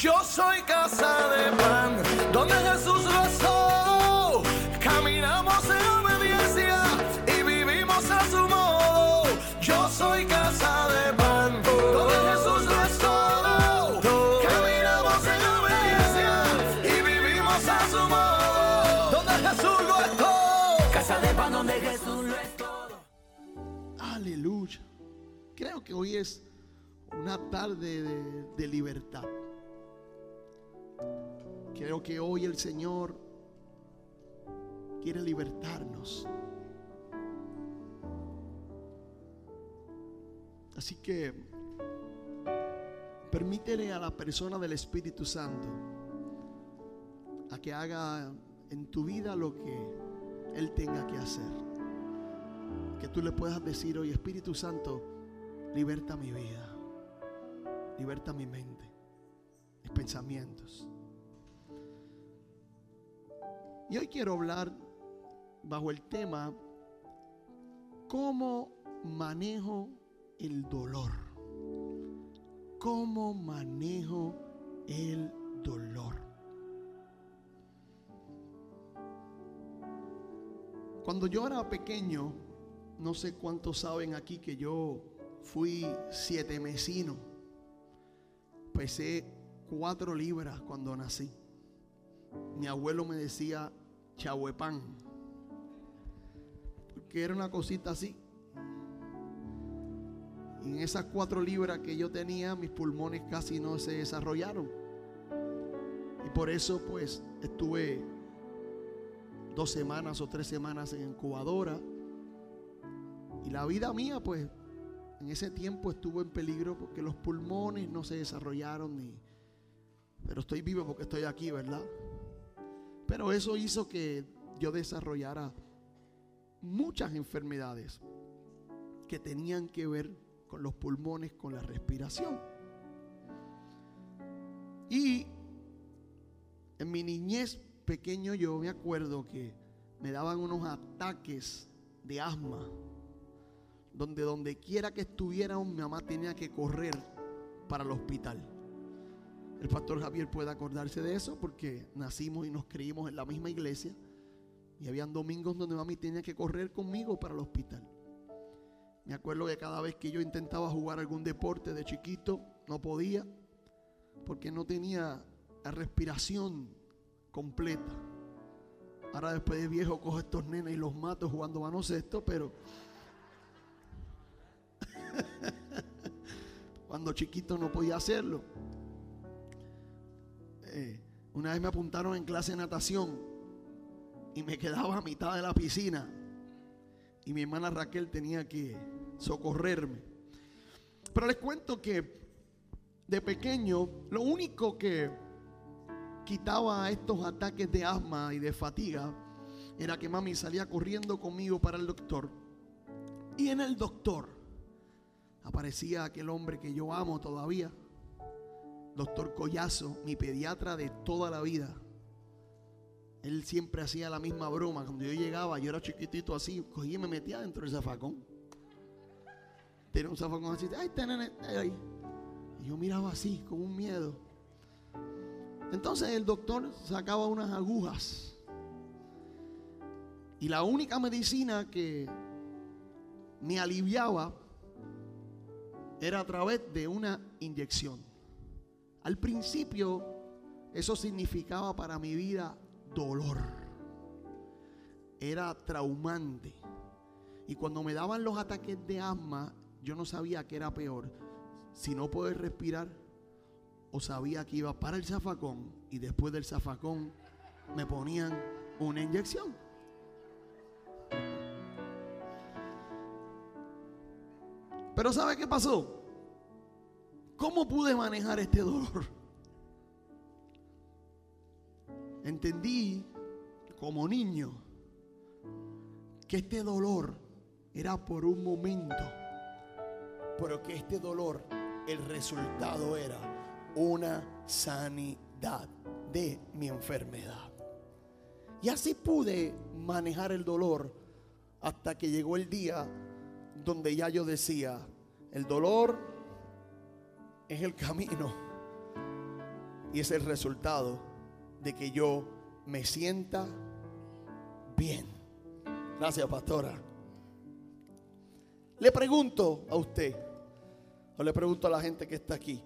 Yo soy casa de pan, donde Jesús rezó. Caminamos en obediencia y vivimos a su modo. Yo soy casa de pan, donde Jesús rezó. Caminamos en obediencia y vivimos a su modo. Donde Jesús lo es todo. Casa de pan, donde Jesús lo es todo. Aleluya. Creo que hoy es una tarde de, de libertad. Creo que hoy el Señor quiere libertarnos. Así que permítele a la persona del Espíritu Santo a que haga en tu vida lo que Él tenga que hacer. Que tú le puedas decir hoy, Espíritu Santo, liberta mi vida, liberta mi mente, mis pensamientos. Y hoy quiero hablar bajo el tema cómo manejo el dolor. ¿Cómo manejo el dolor? Cuando yo era pequeño, no sé cuántos saben aquí que yo fui siete mesino. Pesé cuatro libras cuando nací. Mi abuelo me decía chahuepán. Porque era una cosita así. En esas cuatro libras que yo tenía, mis pulmones casi no se desarrollaron. Y por eso pues estuve dos semanas o tres semanas en incubadora. Y la vida mía pues en ese tiempo estuvo en peligro porque los pulmones no se desarrollaron ni... Pero estoy vivo porque estoy aquí, ¿verdad? Pero eso hizo que yo desarrollara muchas enfermedades que tenían que ver con los pulmones, con la respiración. Y en mi niñez pequeño yo me acuerdo que me daban unos ataques de asma, donde donde quiera que estuviera mi mamá tenía que correr para el hospital. El pastor Javier puede acordarse de eso porque nacimos y nos creímos en la misma iglesia. Y habían domingos donde mami tenía que correr conmigo para el hospital. Me acuerdo que cada vez que yo intentaba jugar algún deporte de chiquito, no podía, porque no tenía la respiración completa. Ahora después de viejo cojo estos nenes y los mato jugando baloncesto, pero cuando chiquito no podía hacerlo. Eh, una vez me apuntaron en clase de natación y me quedaba a mitad de la piscina y mi hermana Raquel tenía que socorrerme. Pero les cuento que de pequeño lo único que quitaba estos ataques de asma y de fatiga era que mami salía corriendo conmigo para el doctor. Y en el doctor aparecía aquel hombre que yo amo todavía, doctor Collazo, mi pediatra de toda la vida. Él siempre hacía la misma broma. Cuando yo llegaba, yo era chiquitito así, cogía y me metía dentro del zafacón. Tenía un zafacón así, ay, nene, ahí. Y yo miraba así, con un miedo. Entonces el doctor sacaba unas agujas. Y la única medicina que me aliviaba era a través de una inyección. Al principio eso significaba para mi vida dolor. Era traumante. Y cuando me daban los ataques de asma, yo no sabía qué era peor. Si no poder respirar o sabía que iba para el zafacón y después del zafacón me ponían una inyección. Pero ¿sabe qué pasó? ¿Cómo pude manejar este dolor? Entendí como niño que este dolor era por un momento, pero que este dolor, el resultado era una sanidad de mi enfermedad. Y así pude manejar el dolor hasta que llegó el día donde ya yo decía, el dolor es el camino, Y es el resultado de que yo me sienta bien. Gracias, pastora. Le pregunto a usted, o le pregunto a la gente que está aquí,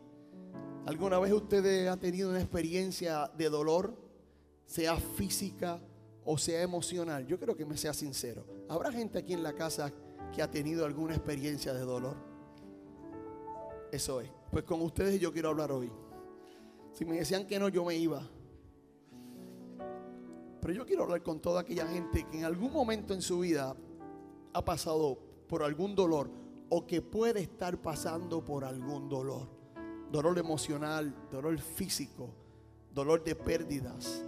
¿alguna vez usted ha tenido una experiencia de dolor, sea física o sea emocional? Yo creo que me sea sincero. ¿Habrá gente aquí en la casa que ha tenido alguna experiencia de dolor? Eso es. Pues con ustedes yo quiero hablar hoy. Si me decían que no, yo me iba. Pero yo quiero hablar con toda aquella gente que en algún momento en su vida ha pasado por algún dolor o que puede estar pasando por algún dolor. Dolor emocional, dolor físico, dolor de pérdidas.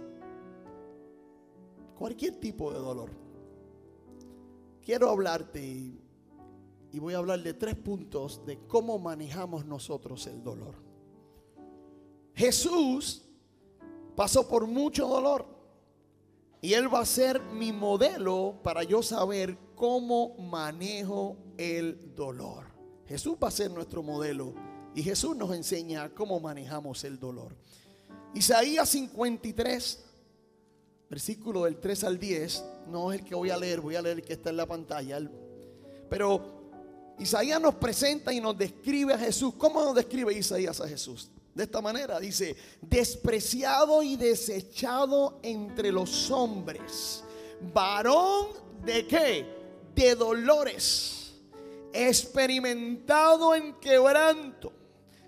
Cualquier tipo de dolor. Quiero hablarte y, y voy a hablar de tres puntos de cómo manejamos nosotros el dolor. Jesús pasó por mucho dolor. Y Él va a ser mi modelo para yo saber cómo manejo el dolor. Jesús va a ser nuestro modelo y Jesús nos enseña cómo manejamos el dolor. Isaías 53, versículo del 3 al 10, no es el que voy a leer, voy a leer el que está en la pantalla. Pero Isaías nos presenta y nos describe a Jesús. ¿Cómo nos describe Isaías a Jesús? De esta manera dice, despreciado y desechado entre los hombres, varón de qué? De dolores, experimentado en quebranto.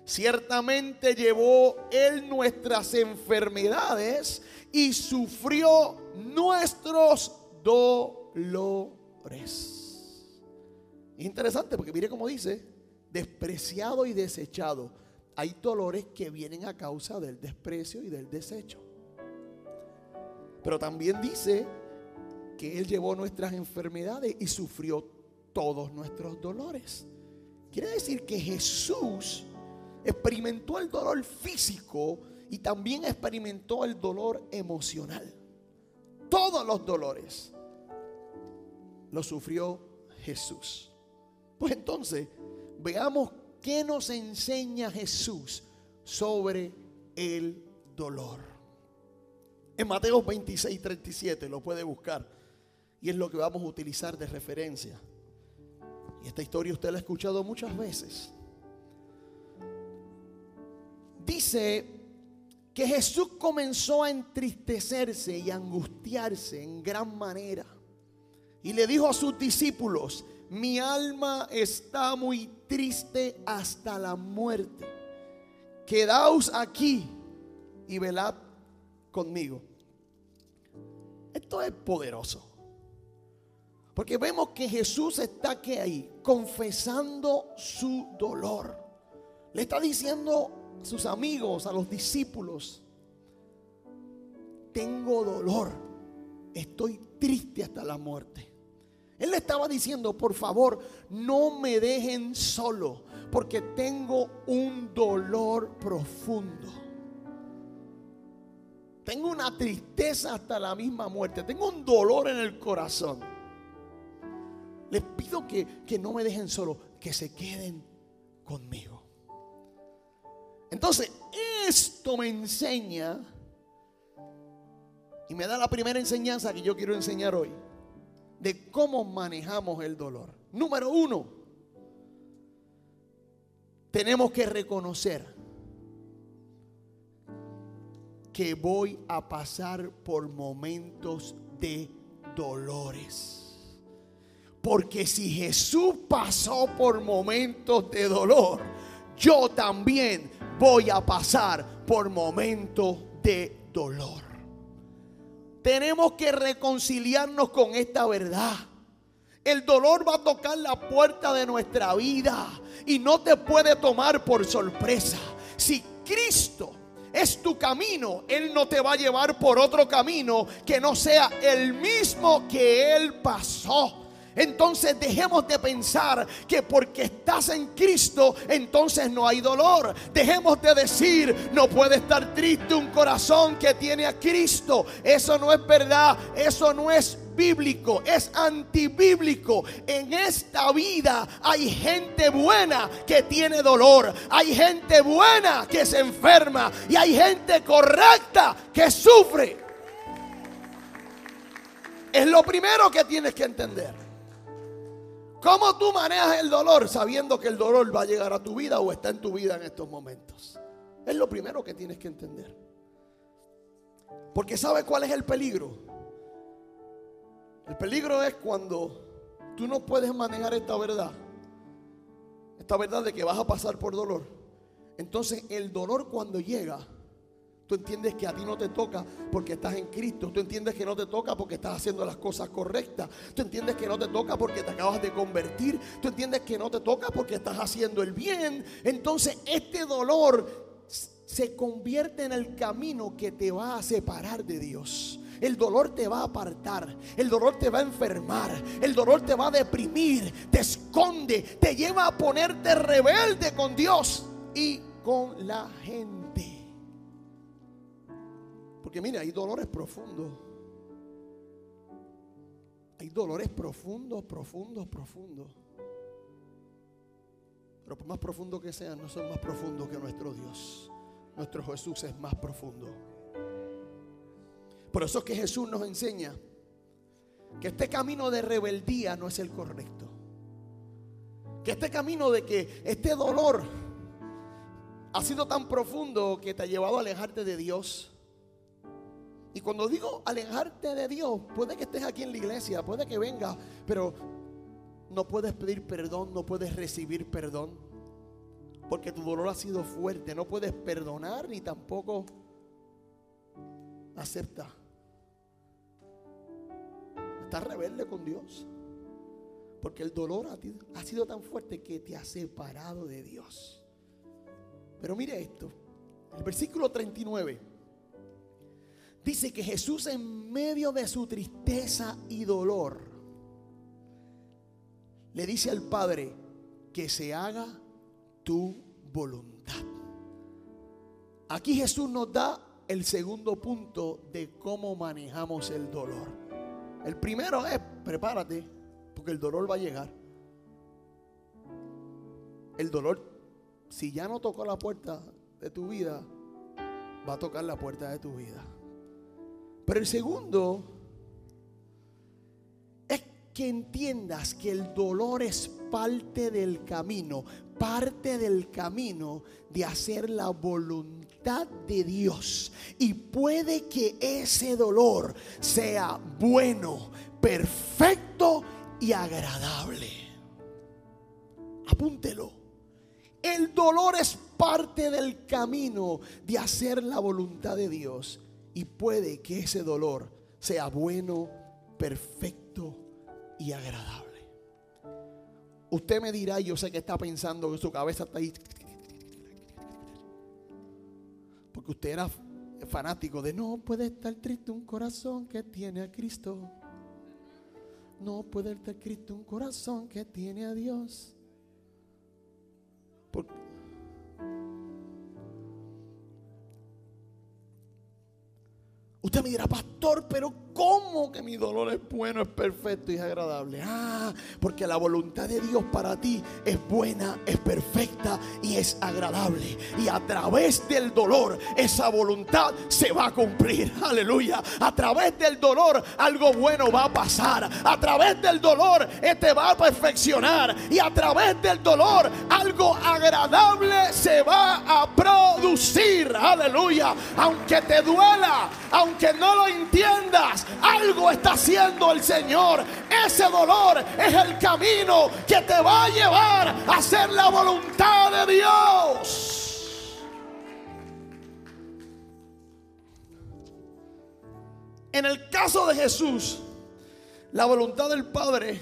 Ciertamente llevó él nuestras enfermedades y sufrió nuestros dolores. Interesante porque mire cómo dice, despreciado y desechado hay dolores que vienen a causa del desprecio y del desecho. Pero también dice que Él llevó nuestras enfermedades y sufrió todos nuestros dolores. Quiere decir que Jesús experimentó el dolor físico y también experimentó el dolor emocional. Todos los dolores los sufrió Jesús. Pues entonces, veamos ¿qué nos enseña Jesús sobre el dolor? En Mateo 26, 37 lo puede buscar y es lo que vamos a utilizar de referencia. Y esta historia usted la ha escuchado muchas veces. Dice que Jesús comenzó a entristecerse y a angustiarse en gran manera. Y le dijo a sus discípulos, mi alma está muy triste hasta la muerte. Quedaos aquí y velad conmigo. Esto es poderoso. Porque vemos que Jesús está aquí ahí, confesando su dolor. Le está diciendo a sus amigos, a los discípulos, tengo dolor, estoy triste hasta la muerte. Él le estaba diciendo, por favor, no me dejen solo, porque tengo un dolor profundo. Tengo una tristeza hasta la misma muerte. Tengo un dolor en el corazón. Les pido que, que no me dejen solo, que se queden conmigo. Entonces, esto me enseña y me da la primera enseñanza que yo quiero enseñar hoy de cómo manejamos el dolor. Número uno, tenemos que reconocer que voy a pasar por momentos de dolores. Porque si Jesús pasó por momentos de dolor, yo también voy a pasar por momentos de dolor. Tenemos que reconciliarnos con esta verdad. El dolor va a tocar la puerta de nuestra vida y no te puede tomar por sorpresa. Si Cristo es tu camino, Él no te va a llevar por otro camino que no sea el mismo que Él pasó. Entonces dejemos de pensar que porque estás en Cristo, entonces no hay dolor. Dejemos de decir, no puede estar triste un corazón que tiene a Cristo. Eso no es verdad, eso no es bíblico, es antibíblico. En esta vida hay gente buena que tiene dolor, hay gente buena que se enferma y hay gente correcta que sufre. Es lo primero que tienes que entender. ¿Cómo tú manejas el dolor sabiendo que el dolor va a llegar a tu vida o está en tu vida en estos momentos? Es lo primero que tienes que entender. Porque ¿sabes cuál es el peligro? El peligro es cuando tú no puedes manejar esta verdad. Esta verdad de que vas a pasar por dolor. Entonces el dolor cuando llega Tú entiendes que a ti no te toca porque estás en Cristo. Tú entiendes que no te toca porque estás haciendo las cosas correctas. Tú entiendes que no te toca porque te acabas de convertir. Tú entiendes que no te toca porque estás haciendo el bien. Entonces este dolor se convierte en el camino que te va a separar de Dios. El dolor te va a apartar, el dolor te va a enfermar, el dolor te va a deprimir, te esconde, te lleva a ponerte rebelde con Dios y con la gente. Porque mire, hay dolores profundos. Hay dolores profundos, profundos, profundos. Pero por más profundos que sean, no son más profundos que nuestro Dios. Nuestro Jesús es más profundo. Por eso es que Jesús nos enseña que este camino de rebeldía no es el correcto. Que este camino de que este dolor ha sido tan profundo que te ha llevado a alejarte de Dios y cuando digo alejarte de Dios, puede que estés aquí en la iglesia, puede que venga, pero no puedes pedir perdón, no puedes recibir perdón. Porque tu dolor ha sido fuerte, no puedes perdonar ni tampoco acepta. Estás rebelde con Dios. Porque el dolor ha sido tan fuerte que te ha separado de Dios. Pero mire esto, el versículo 39 dice que Jesús en medio de su tristeza y dolor le dice al Padre que se haga tu voluntad. Aquí Jesús nos da el segundo punto de cómo manejamos el dolor. El primero es prepárate porque el dolor va a llegar. El dolor, si ya no tocó la puerta de tu vida, va a tocar la puerta de tu vida. Pero el segundo es que entiendas que el dolor es parte del camino, parte del camino de hacer la voluntad de Dios. Y puede que ese dolor sea bueno, perfecto y agradable. Apúntelo. El dolor es parte del camino de hacer la voluntad de Dios. Y puede que ese dolor sea bueno, perfecto y agradable. Usted me dirá, yo sé que está pensando que su cabeza está ahí. Porque usted era fanático de no puede estar triste un corazón que tiene a Cristo. No puede estar triste un corazón que tiene a Dios. Porque Usted me dirá, pastor, pero ¿cómo que mi dolor es bueno, es perfecto y es agradable? Ah, porque la voluntad de Dios para ti es buena, es perfecta y es agradable. Y a través del dolor, esa voluntad se va a cumplir. Aleluya. A través del dolor, algo bueno va a pasar. A través del dolor, este va a perfeccionar. Y a través del dolor, algo agradable se va a producir. Aleluya. Aunque te duela, aunque no lo entiendas, algo está haciendo el Señor. Ese dolor es el camino que te va a llevar a hacer la voluntad de Dios. En el caso de Jesús, la voluntad del Padre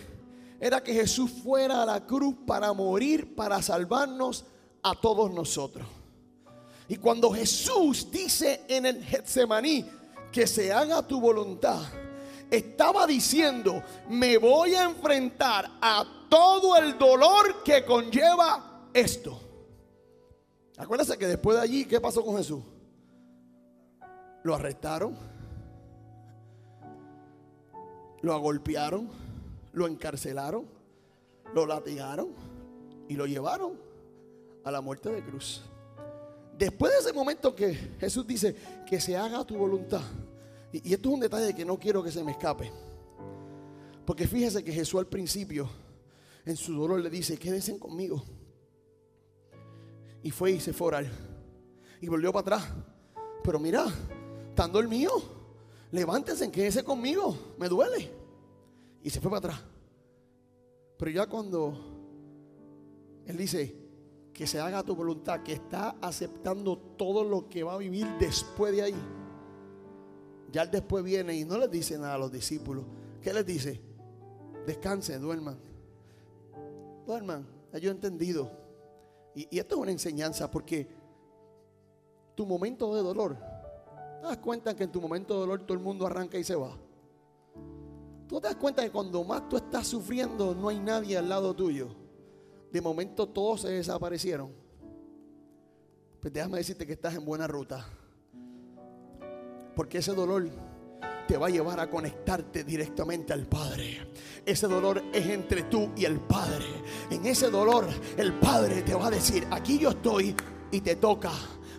era que Jesús fuera a la cruz para morir, para salvarnos a todos nosotros. Y cuando Jesús dice en el Getsemaní, que se haga tu voluntad. estaba diciendo, me voy a enfrentar a todo el dolor que conlleva esto. Acuérdense que después de allí, ¿qué pasó con Jesús? Lo arrestaron, lo agolpearon, lo encarcelaron, lo latigaron y lo llevaron a la muerte de cruz. Después de ese momento que Jesús dice que se haga tu voluntad, y, esto es un detalle que no quiero que se me escape, porque fíjese que Jesús al principio, en su dolor, le dice: Quédense conmigo. Y fue y se fue a. Y volvió para atrás. Pero mira, estando el mío, levántense, quédense conmigo, me duele. Y se fue para atrás. Pero ya cuando Él dice, que se haga tu voluntad, que está aceptando todo lo que va a vivir después de ahí. Ya el después viene y no les dice nada a los discípulos. ¿Qué les dice? Descansen, duerman. Duerman, yo he entendido. Y, y, esto es una enseñanza porque tu momento de dolor, ¿te das cuenta que en tu momento de dolor todo el mundo arranca y se va? ¿Tú te das cuenta que cuando más tú estás sufriendo no hay nadie al lado tuyo? De momento todos se desaparecieron. Pues déjame decirte que estás en buena ruta. Porque ese dolor te va a llevar a conectarte directamente al Padre. Ese dolor es entre tú y el Padre. En ese dolor el Padre te va a decir, aquí yo estoy y te toca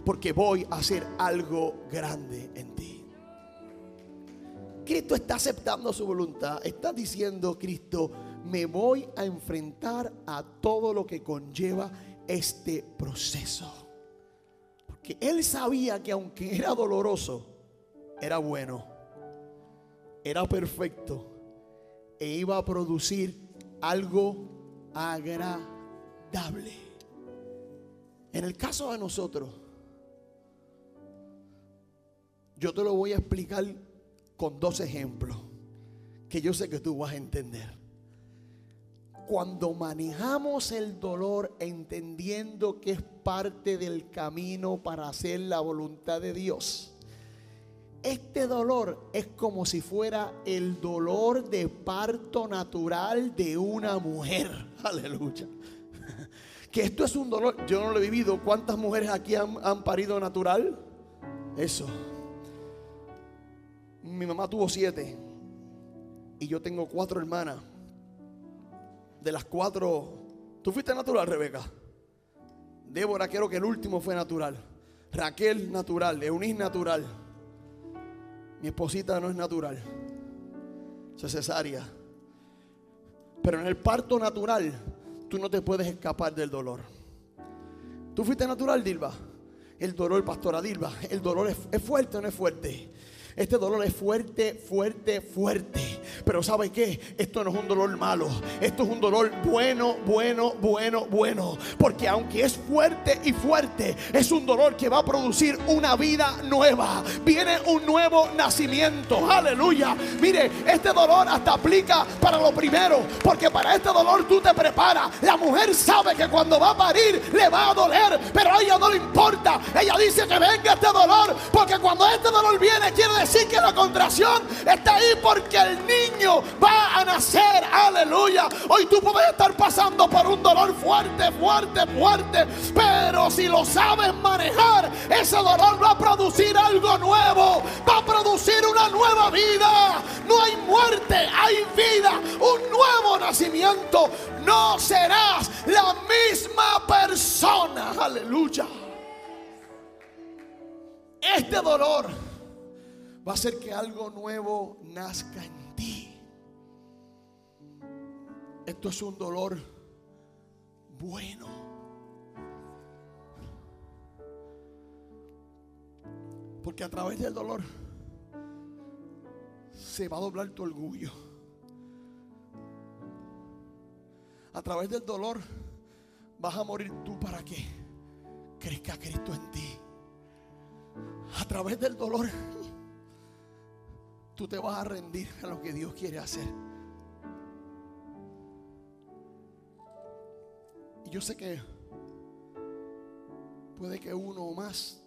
porque voy a hacer algo grande en ti. Cristo está aceptando su voluntad. Está diciendo Cristo, me voy a enfrentar a todo lo que conlleva este proceso. Porque él sabía que aunque era doloroso, era bueno, era perfecto e iba a producir algo agradable. En el caso de nosotros, yo te lo voy a explicar con dos ejemplos que yo sé que tú vas a entender cuando manejamos el dolor entendiendo que es parte del camino para hacer la voluntad de Dios, este dolor es como si fuera el dolor de parto natural de una mujer. Aleluya. Que esto es un dolor, yo no lo he vivido. ¿Cuántas mujeres aquí han, han parido natural? Eso. Mi mamá tuvo siete y yo tengo cuatro hermanas de las cuatro, ¿tú fuiste natural, Rebeca? Débora, quiero que el último fue natural. Raquel, natural. Eunice, natural. Mi esposita no es natural. Es cesárea. Pero en el parto natural, tú no te puedes escapar del dolor. ¿Tú fuiste natural, Dilba? El dolor, pastora Dilba, el dolor es, es fuerte o no es fuerte. Este dolor es fuerte, fuerte, fuerte. Pero ¿sabe qué? Esto no es un dolor malo. Esto es un dolor bueno, bueno, bueno, bueno. Porque aunque es fuerte y fuerte, es un dolor que va a producir una vida nueva. Viene un nuevo nacimiento. Aleluya. Mire, este dolor hasta aplica para lo primero. Porque para este dolor tú te preparas. La mujer sabe que cuando va a parir le va a doler. Pero a ella no le importa. Ella dice que venga este dolor. Porque cuando este dolor viene quiere decir que la contracción está ahí porque el niño va a nacer. Aleluya. Hoy tú puedes estar pasando por un dolor fuerte, fuerte, fuerte. Pero si lo sabes manejar, ese dolor va a producir algo nuevo. Va a producir una nueva vida. No hay muerte, hay vida. Un nuevo nacimiento. No serás la misma persona. Aleluya. Este dolor va a hacer que algo nuevo nazca en Esto es un dolor bueno. Porque a través del dolor se va a doblar tu orgullo. A través del dolor vas a morir tú para que crezca Cristo en ti. A través del dolor tú te vas a rendir a lo que Dios quiere hacer. Yo sé que puede que uno o más,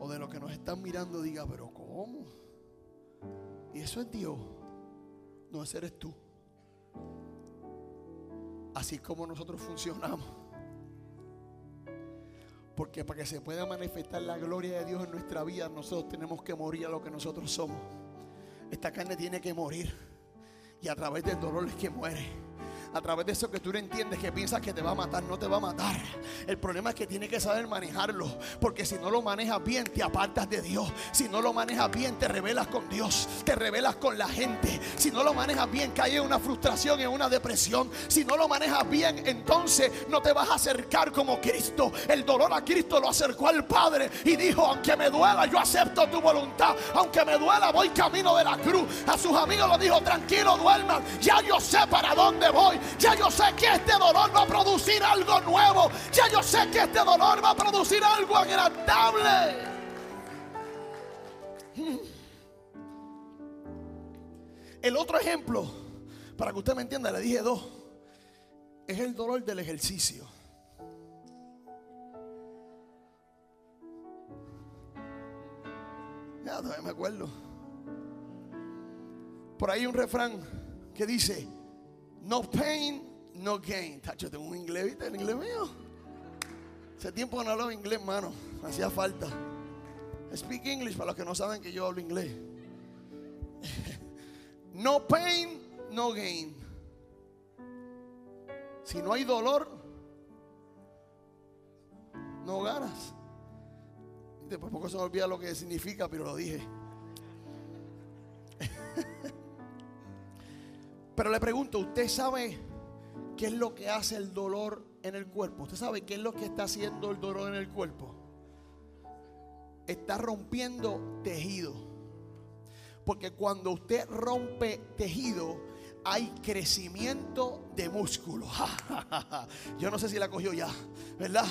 o de los que nos están mirando, diga, pero ¿cómo? Y eso es Dios. No, ese eres tú. Así como nosotros funcionamos. Porque para que se pueda manifestar la gloria de Dios en nuestra vida, nosotros tenemos que morir a lo que nosotros somos. Esta carne tiene que morir. Y a través del dolor es que muere a través de eso que tú no entiendes, que piensas que te va a matar, no te va a matar. El problema es que tienes que saber manejarlo, porque si no lo manejas bien, te apartas de Dios. Si no lo manejas bien, te rebelas con Dios, te rebelas con la gente. Si no lo manejas bien, cae en una frustración, en una depresión. Si no lo manejas bien, entonces no te vas a acercar como Cristo. El dolor a Cristo lo acercó al Padre y dijo, aunque me duela, yo acepto tu voluntad. Aunque me duela, voy camino de la cruz. A sus amigos lo dijo, tranquilo, duerman. Ya yo sé para dónde voy. Ya yo sé que este dolor va a producir algo nuevo. Ya yo sé que este dolor va a producir algo agradable. El otro ejemplo, para que usted me entienda, le dije dos, es el dolor del ejercicio. Ya todavía me acuerdo. Por ahí un refrán que dice, no pain, no gain. Tacho, tengo un inglés, ¿viste? El inglés mío. Hace tiempo no hablo inglés, hermano. Hacía falta. Speak English para los que no saben que yo hablo inglés. No pain, no gain. Si no hay dolor, no ganas. Después poco se me olvida lo que significa, pero lo dije. Pero le pregunto, ¿usted sabe qué es lo que hace el dolor en el cuerpo? ¿Usted sabe qué es lo que está haciendo el dolor en el cuerpo? Está rompiendo tejido. Porque cuando usted rompe tejido, hay crecimiento de músculo. Yo no sé si la cogió ya, ¿verdad?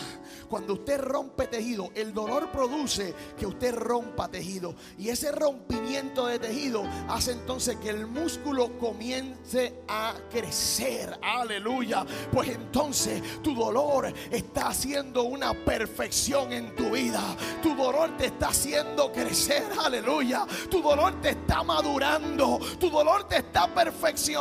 Cuando usted rompe tejido, el dolor produce que usted rompa tejido. Y ese rompimiento de tejido hace entonces que el músculo comience a crecer. Aleluya. Pues entonces tu dolor está haciendo una perfección en tu vida. Tu dolor te está haciendo crecer. Aleluya. Tu dolor te está madurando. Tu dolor te está perfeccionando.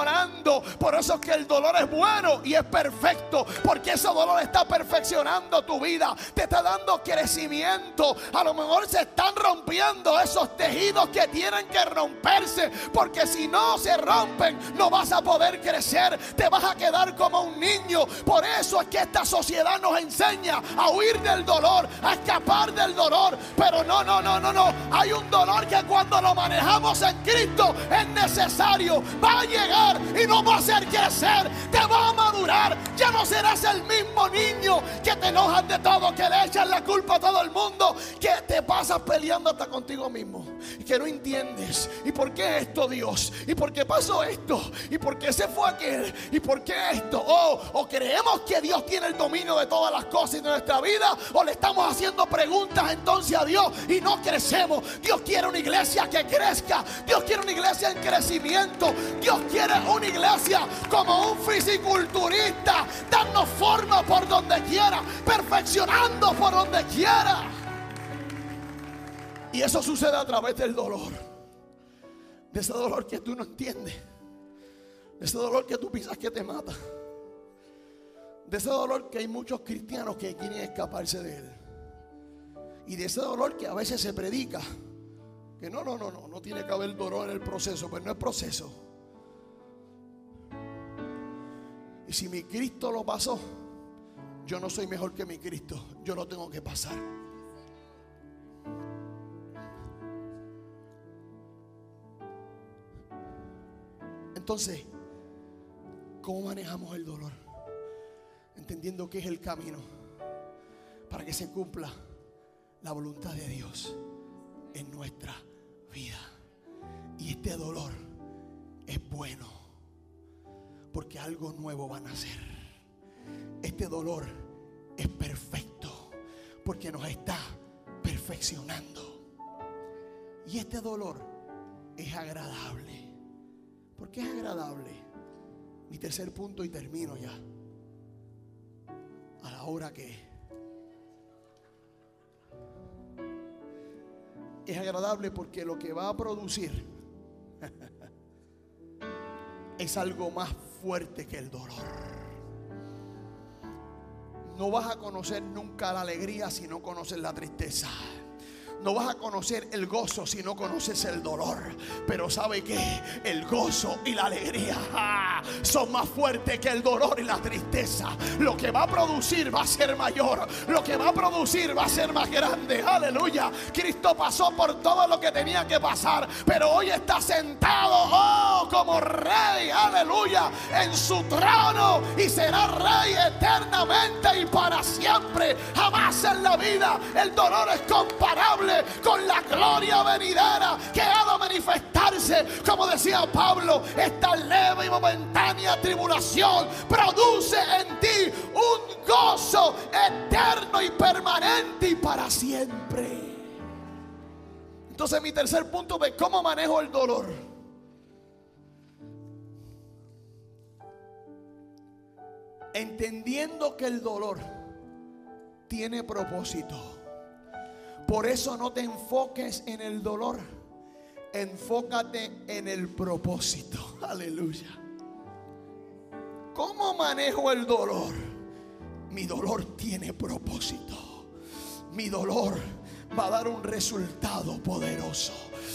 Por eso es que el dolor es bueno y es perfecto. Porque ese dolor está perfeccionando tu vida. Te está dando crecimiento. A lo mejor se están rompiendo esos tejidos que tienen que romperse. Porque si no se rompen, no vas a poder crecer. Te vas a quedar como un niño. Por eso es que esta sociedad nos enseña a huir del dolor, a escapar del dolor. Pero no, no, no, no, no. Hay un dolor que cuando lo manejamos en Cristo es necesario. Va a llegar y no va a hacer crecer te va a madurar. Ya no serás el mismo niño que te enojas de todo, que le echas la culpa a todo el mundo, que te pasas peleando hasta contigo mismo y que no entiendes. ¿Y por qué esto, Dios? ¿Y por qué pasó esto? ¿Y por qué se fue aquel? ¿Y por qué esto? Oh, o creemos que Dios tiene el dominio de todas las cosas de nuestra vida, o le estamos haciendo preguntas entonces a Dios y no crecemos. Dios quiere una iglesia que crezca. Dios quiere una iglesia en crecimiento. Dios quiere una iglesia como un fisiculturista, dando forma por donde quiera, perfeccionando por donde quiera. Y eso sucede a través del dolor. De ese dolor que tú no entiendes. De ese dolor que tú pisas que te mata. De ese dolor que hay muchos cristianos que quieren escaparse de él. Y de ese dolor que a veces se predica. Que no, no, no, no, no tiene que haber dolor en el proceso, pero no es proceso. Y si mi Cristo lo pasó, yo no soy mejor que mi Cristo. Yo lo tengo que pasar. Entonces, ¿cómo manejamos el dolor? Entendiendo que es el camino para que se cumpla la voluntad de Dios en nuestra vida. Y este dolor es bueno porque algo nuevo va a nacer. Este dolor es perfecto porque nos está perfeccionando. Y este dolor es agradable. ¿Por qué es agradable? Mi tercer punto y termino ya. A la hora que es agradable porque lo que va a producir es algo más fuerte que el dolor. No vas a conocer nunca la alegría si no conoces la tristeza. No vas a conocer el gozo si no conoces el dolor. Pero sabe que el gozo y la alegría ah, son más fuertes que el dolor y la tristeza. Lo que va a producir va a ser mayor. Lo que va a producir va a ser más grande. Aleluya. Cristo pasó por todo lo que tenía que pasar. Pero hoy está sentado oh, como rey. Aleluya. En su trono. Y será rey eternamente y para siempre. Jamás en la vida el dolor es comparable con la gloria venidera que ha de manifestarse. Como decía Pablo, esta leve y momentánea tribulación produce en ti un gozo eterno y permanente y para siempre. Entonces mi tercer punto de cómo manejo el dolor. Entendiendo que el dolor tiene propósito. Por eso no te enfoques en el dolor. Enfócate en el propósito. Aleluya. ¿Cómo manejo el dolor? Mi dolor tiene propósito. Mi dolor va a dar un resultado poderoso.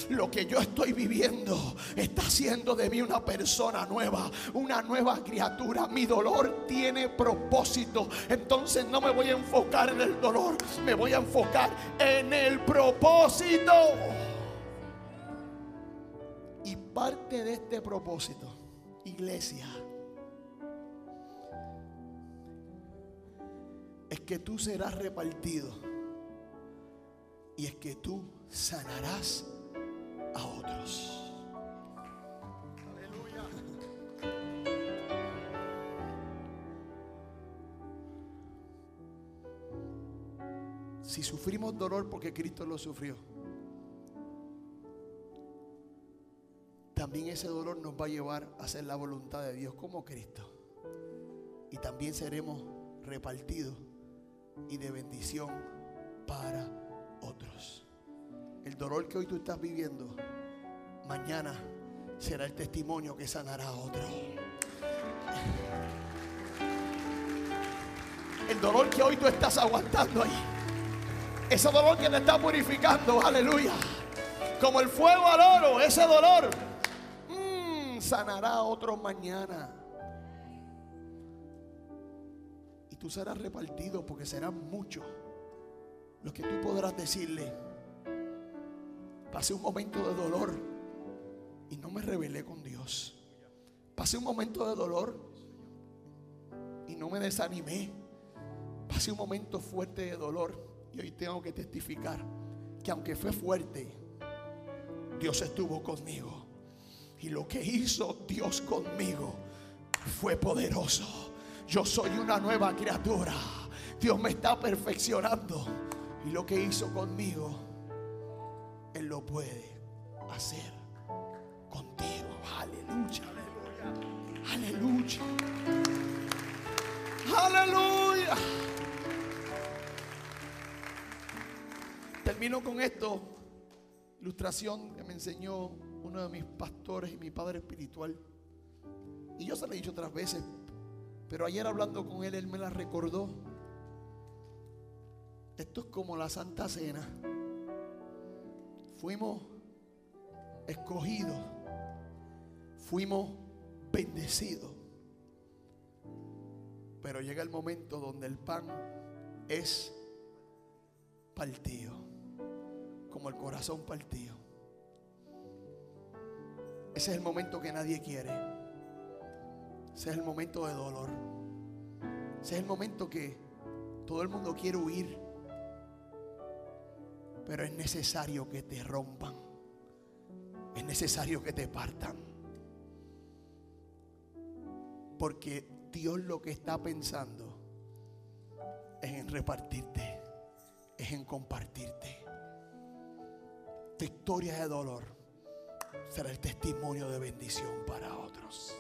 Lo que yo estoy viviendo está haciendo de mí una persona nueva, una nueva criatura. Mi dolor tiene propósito. Entonces no me voy a enfocar en el dolor, me voy a enfocar en el propósito. Y parte de este propósito, iglesia, es que tú serás repartido y es que tú sanarás a otros. Si sufrimos dolor porque Cristo lo sufrió, también ese dolor nos va a llevar a hacer la voluntad de Dios como Cristo. Y también seremos repartidos y de bendición para otros. El dolor que hoy tú estás viviendo, mañana será el testimonio que sanará a otro. El dolor que hoy tú estás aguantando ahí. Ese dolor que te está purificando, aleluya. Como el fuego al oro, ese dolor mm, sanará a otro mañana. Y tú serás repartido porque serán muchos lo que tú podrás decirle, pasé un momento de dolor y no me rebelé con Dios. Pasé un momento de dolor y no me desanimé. Pasé un momento fuerte de dolor y hoy tengo que testificar que aunque fue fuerte, Dios estuvo conmigo. Y lo que hizo Dios conmigo fue poderoso. Yo soy una nueva criatura. Dios me está perfeccionando. Y lo que hizo conmigo, Él lo puede hacer contigo. Aleluya. Aleluya. Aleluya. Termino con esto. Ilustración que me enseñó uno de mis pastores y mi padre espiritual. Y yo se lo he dicho otras veces. Pero ayer hablando con él, él me la recordó. Esto es como la Santa Cena. Fuimos escogidos. Fuimos bendecidos. Pero llega el momento donde el pan es partido. Como el corazón partido. Ese es el momento que nadie quiere. Ese es el momento de dolor. Ese es el momento que todo el mundo quiere huir. Pero es necesario que te rompan. Es necesario que te partan. Porque Dios lo que está pensando es en repartirte, es en compartirte. Tu historia de dolor será el testimonio de bendición para otros.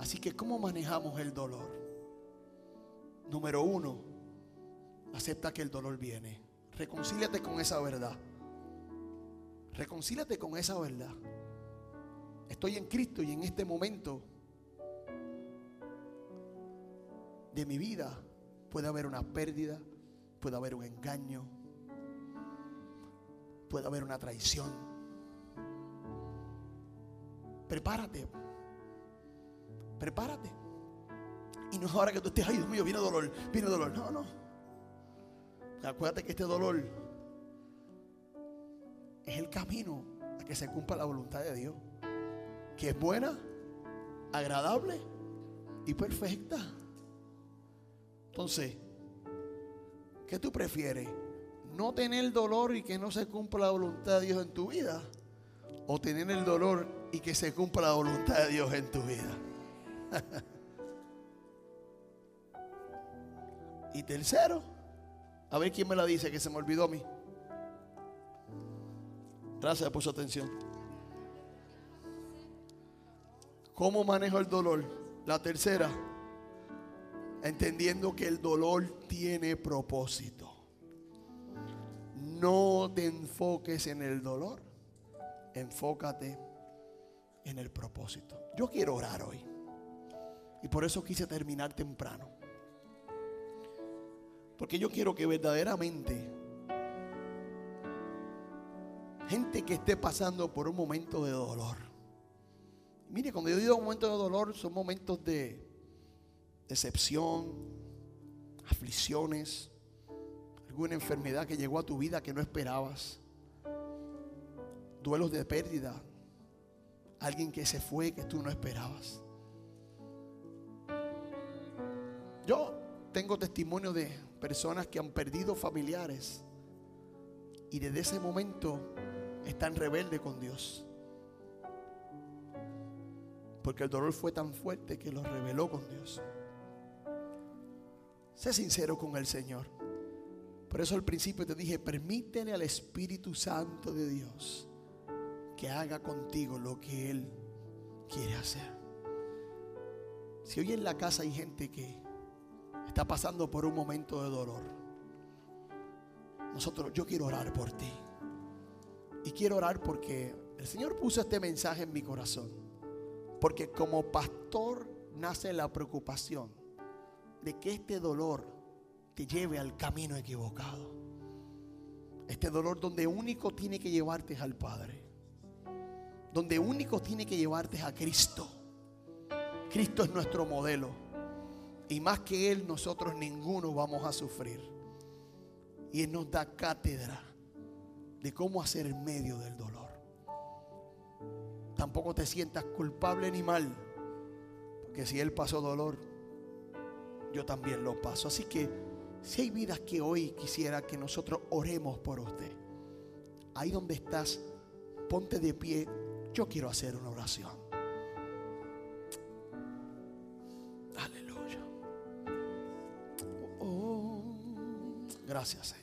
Así que, ¿cómo manejamos el dolor? Número uno, acepta que el dolor viene. Reconcíliate con esa verdad. Reconcíliate con esa verdad. estoy en Cristo y en este momento de mi vida puede haber una pérdida, puede haber un engaño, puede haber una traición. Prepárate, prepárate. Y no es ahora que tú estés, ay Dios mío, viene dolor, viene dolor. No, no. Acuérdate que este dolor es el camino a que se cumpla la voluntad de Dios, que es buena, agradable y perfecta. Entonces, ¿qué tú prefieres? ¿No tener dolor y que no se cumpla la voluntad de Dios en tu vida? ¿O tener el dolor y que se cumpla la voluntad de Dios en tu vida? y tercero, a ver quién me la dice que se me olvidó a mí. Gracias por su atención. ¿Cómo manejo el dolor? La tercera, entendiendo que el dolor tiene propósito. No te enfoques en el dolor, enfócate en el propósito. Yo quiero orar hoy y por eso quise terminar temprano. Porque yo quiero que verdaderamente gente que esté pasando por un momento de dolor. Mire, cuando yo digo un momento de dolor, son momentos de decepción, aflicciones, alguna enfermedad que llegó a tu vida que no esperabas, duelos de pérdida, alguien que se fue que tú no esperabas. Yo tengo testimonio de personas que han perdido familiares y desde ese momento están rebeldes con Dios. Porque el dolor fue tan fuerte que los rebeló con Dios. Sé sincero con el Señor. Por eso al principio te dije, permítele al Espíritu Santo de Dios que haga contigo lo que Él quiere hacer. Si hoy en la casa hay gente que está pasando por un momento de dolor, nosotros, yo quiero orar por ti. Y quiero orar porque el Señor puso este mensaje en mi corazón. Porque como pastor nace la preocupación de que este dolor te lleve al camino equivocado. Este dolor donde único tiene que llevarte al Padre. Donde único tiene que llevarte a Cristo. Cristo es nuestro modelo. Y más que Él, nosotros ninguno vamos a sufrir. Y Él nos da cátedra de cómo hacer en medio del dolor. Tampoco te sientas culpable ni mal. Porque si Él pasó dolor, yo también lo paso. Así que si hay vidas que hoy quisiera que nosotros oremos por usted, ahí donde estás, ponte de pie. Yo quiero hacer una oración. Gracias, Señor.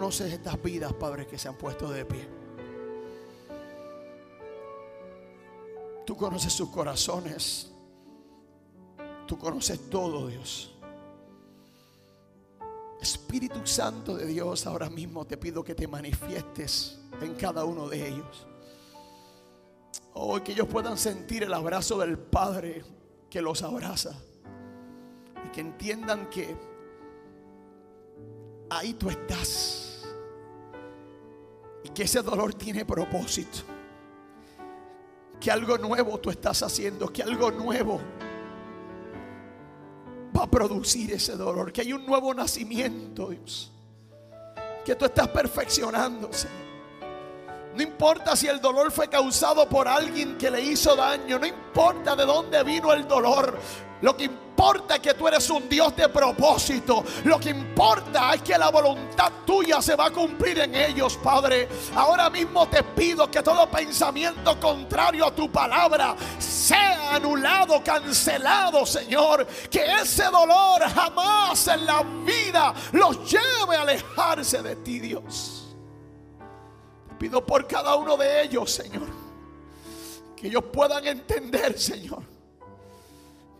Conoces estas vidas, Padre, que se han puesto de pie. Tú conoces sus corazones. Tú conoces todo, Dios. Espíritu Santo de Dios, ahora mismo te pido que te manifiestes en cada uno de ellos. Oh, que ellos puedan sentir el abrazo del Padre que los abraza. Y que entiendan que ahí tú estás. Que ese dolor tiene propósito. Que algo nuevo tú estás haciendo. Que algo nuevo va a producir ese dolor. Que hay un nuevo nacimiento, Dios. Que tú estás perfeccionando, Señor. No importa si el dolor fue causado por alguien que le hizo daño. No importa de dónde vino el dolor. Lo que importa importa que tú eres un Dios de propósito. Lo que importa es que la voluntad tuya se va a cumplir en ellos, Padre. Ahora mismo te pido que todo pensamiento contrario a tu palabra sea anulado, cancelado, Señor. Que ese dolor jamás en la vida los lleve a alejarse de ti, Dios. Te pido por cada uno de ellos, Señor. Que ellos puedan entender, Señor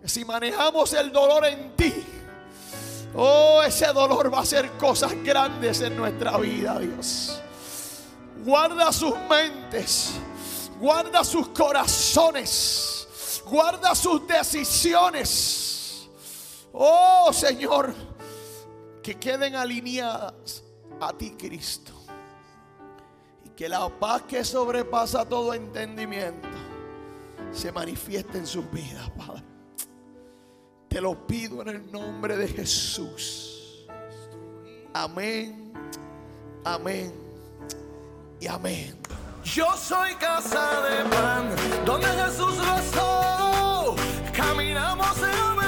si manejamos el dolor en ti, oh, ese dolor va a hacer cosas grandes en nuestra vida, Dios. Guarda sus mentes, guarda sus corazones, guarda sus decisiones. Oh, Señor, que queden alineadas a ti, Cristo. Y que la paz que sobrepasa todo entendimiento se manifieste en sus vidas, Padre. Te lo pido en el nombre de Jesús. Amén, amén y amén. Yo soy casa de pan, donde Jesús rezó. Caminamos en